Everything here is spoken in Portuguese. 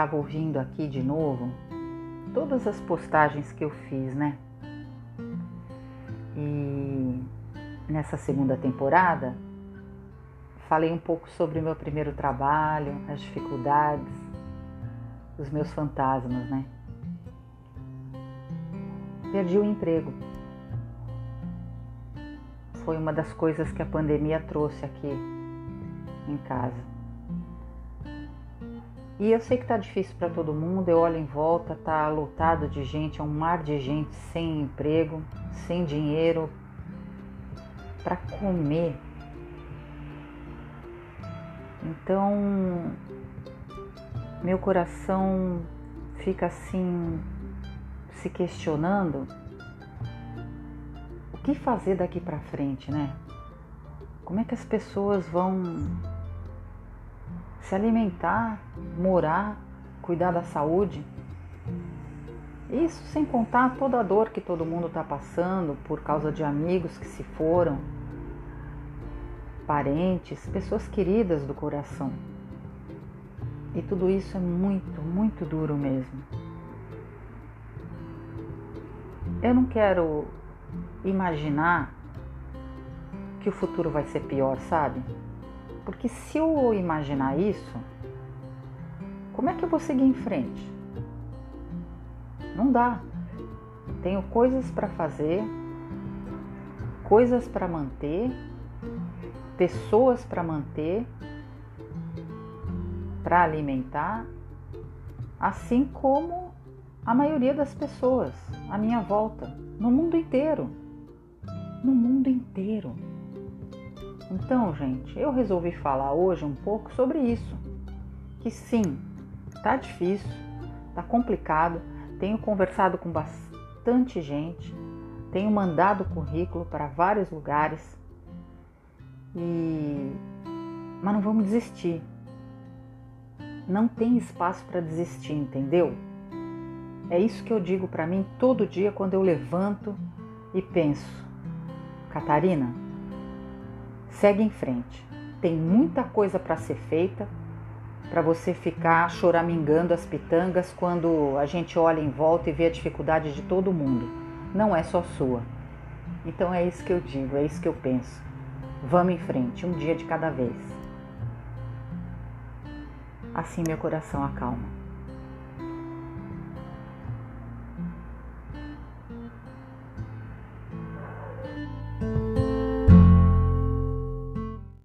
estava ouvindo aqui de novo todas as postagens que eu fiz, né? E nessa segunda temporada falei um pouco sobre o meu primeiro trabalho, as dificuldades, os meus fantasmas, né? Perdi o emprego. Foi uma das coisas que a pandemia trouxe aqui em casa. E eu sei que tá difícil para todo mundo, eu olho em volta, tá lotado de gente, é um mar de gente sem emprego, sem dinheiro para comer. Então, meu coração fica assim se questionando o que fazer daqui para frente, né? Como é que as pessoas vão se alimentar, morar, cuidar da saúde. Isso sem contar toda a dor que todo mundo está passando por causa de amigos que se foram, parentes, pessoas queridas do coração. E tudo isso é muito, muito duro mesmo. Eu não quero imaginar que o futuro vai ser pior, sabe? Porque se eu imaginar isso, como é que eu vou seguir em frente? Não dá. Tenho coisas para fazer, coisas para manter, pessoas para manter, para alimentar, assim como a maioria das pessoas à minha volta, no mundo inteiro. No mundo inteiro. Então, gente, eu resolvi falar hoje um pouco sobre isso. Que sim, tá difícil, tá complicado. Tenho conversado com bastante gente, tenho mandado currículo para vários lugares. E mas não vamos desistir. Não tem espaço para desistir, entendeu? É isso que eu digo para mim todo dia quando eu levanto e penso, Catarina, segue em frente. Tem muita coisa para ser feita para você ficar choramingando as pitangas quando a gente olha em volta e vê a dificuldade de todo mundo. Não é só sua. Então é isso que eu digo, é isso que eu penso. Vamos em frente, um dia de cada vez. Assim meu coração acalma.